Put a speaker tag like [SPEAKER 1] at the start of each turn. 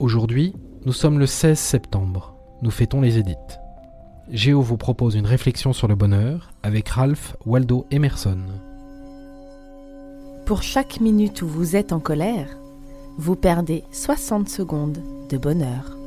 [SPEAKER 1] Aujourd'hui, nous sommes le 16 septembre. Nous fêtons les édites. Géo vous propose une réflexion sur le bonheur avec Ralph Waldo Emerson.
[SPEAKER 2] Pour chaque minute où vous êtes en colère, vous perdez 60 secondes de bonheur.